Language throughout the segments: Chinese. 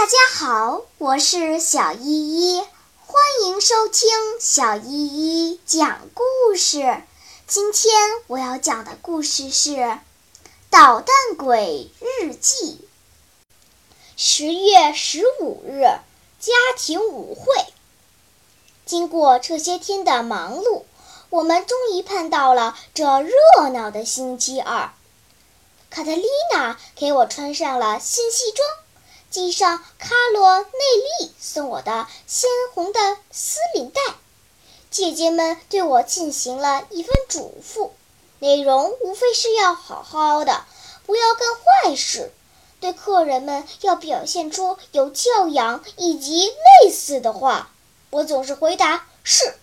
大家好，我是小依依，欢迎收听小依依讲故事。今天我要讲的故事是《捣蛋鬼日记》。十月十五日，家庭舞会。经过这些天的忙碌，我们终于盼到了这热闹的星期二。卡特琳娜给我穿上了新西装。系上卡罗内利送我的鲜红的丝领带，姐姐们对我进行了一番嘱咐，内容无非是要好好的，不要干坏事，对客人们要表现出有教养以及类似的话。我总是回答是。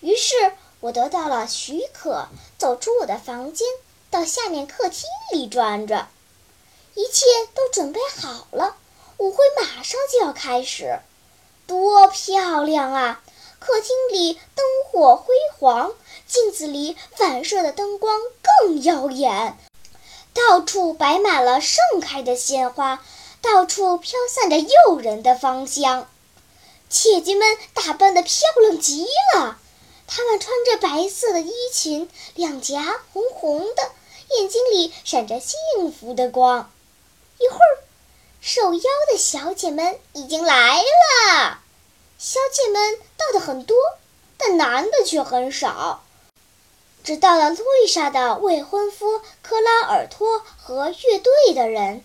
于是我得到了许可，走出我的房间，到下面客厅里转转。一切都准备好了，舞会马上就要开始，多漂亮啊！客厅里灯火辉煌，镜子里反射的灯光更耀眼，到处摆满了盛开的鲜花，到处飘散着诱人的芳香。姐姐们打扮得漂亮极了，她们穿着白色的衣裙，两颊红红的，眼睛里闪着幸福的光。一会儿，受邀的小姐们已经来了。小姐们到的很多，但男的却很少。只到了路易莎的未婚夫克拉尔托和乐队的人。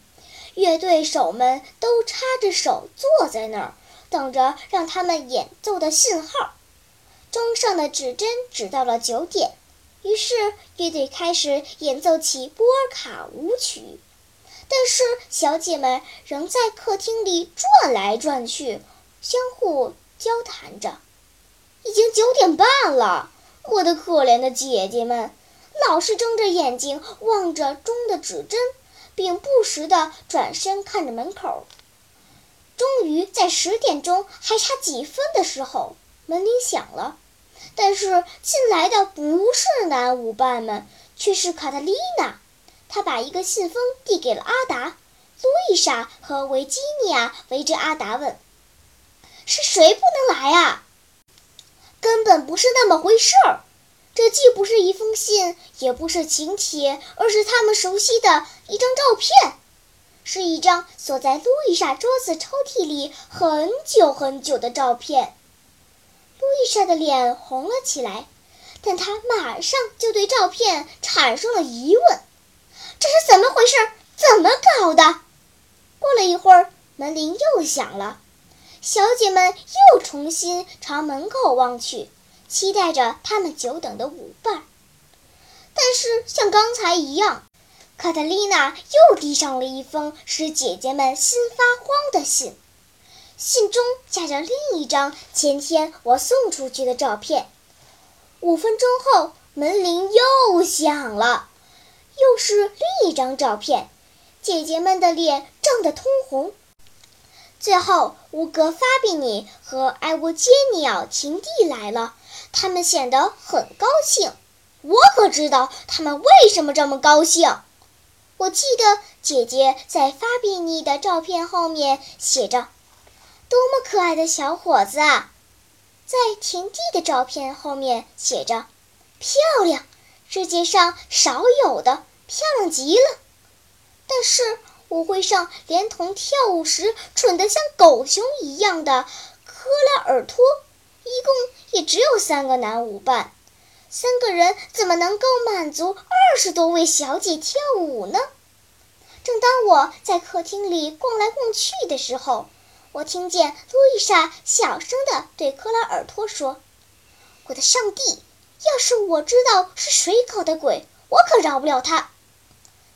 乐队手们都插着手坐在那儿，等着让他们演奏的信号。钟上的指针指到了九点，于是乐队开始演奏起波尔卡舞曲。但是小姐们仍在客厅里转来转去，相互交谈着。已经九点半了，我的可怜的姐姐们，老是睁着眼睛望着钟的指针，并不时地转身看着门口。终于在十点钟还差几分的时候，门铃响了。但是进来的不是男舞伴们，却是卡特丽娜。他把一个信封递给了阿达，路易莎和维吉尼亚围着阿达问：“是谁不能来啊？”根本不是那么回事儿，这既不是一封信，也不是请帖，而是他们熟悉的一张照片，是一张锁在路易莎桌子抽屉里很久很久的照片。路易莎的脸红了起来，但她马上就对照片产生了疑问。这是怎么回事？怎么搞的？过了一会儿，门铃又响了，小姐们又重新朝门口望去，期待着他们久等的舞伴。但是像刚才一样，卡特琳娜又递上了一封使姐姐们心发慌的信，信中夹着另一张前天我送出去的照片。五分钟后，门铃又响了。又是另一张照片，姐姐们的脸涨得通红。最后，乌格发比尼和埃沃杰尼奥情蒂来了，他们显得很高兴。我可知道他们为什么这么高兴。我记得姐姐在发比尼的照片后面写着：“多么可爱的小伙子啊！”在田地的照片后面写着：“漂亮。”世界上少有的漂亮极了，但是舞会上连同跳舞时蠢得像狗熊一样的科拉尔托，一共也只有三个男舞伴，三个人怎么能够满足二十多位小姐跳舞呢？正当我在客厅里逛来逛去的时候，我听见路易莎小声地对科拉尔托说：“我的上帝！”要是我知道是谁搞的鬼，我可饶不了他。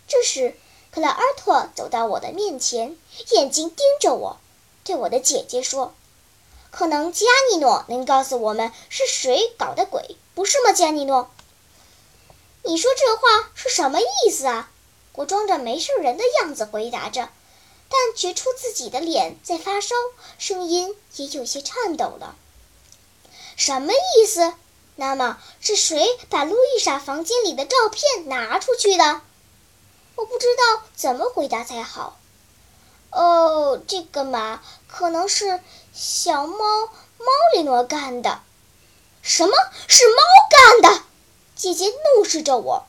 这时，克莱尔托走到我的面前，眼睛盯着我，对我的姐姐说：“可能加尼诺能告诉我们是谁搞的鬼，不是吗？”加尼诺，你说这话是什么意思啊？我装着没事人的样子回答着，但觉出自己的脸在发烧，声音也有些颤抖了。什么意思？那么是谁把路易莎房间里的照片拿出去的？我不知道怎么回答才好。哦，这个嘛，可能是小猫猫里诺干的。什么是猫干的？姐姐怒视着我。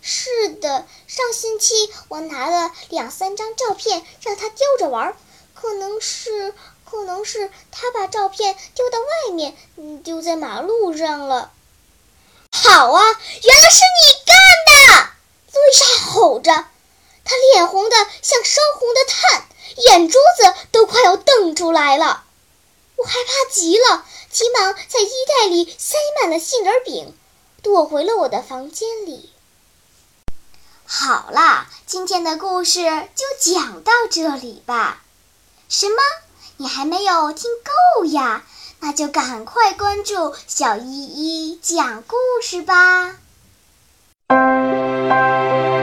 是的，上星期我拿了两三张照片让他叼着玩，可能是，可能是他把照片丢到外面，丢在马路上了。好啊，原来是你干的！路易莎吼着，她脸红的像烧红的炭，眼珠子都快要瞪出来了。我害怕极了，急忙在衣袋里塞满了杏仁饼，躲回了我的房间里。好啦，今天的故事就讲到这里吧。什么？你还没有听够呀？那就赶快关注小依依讲故事吧。Música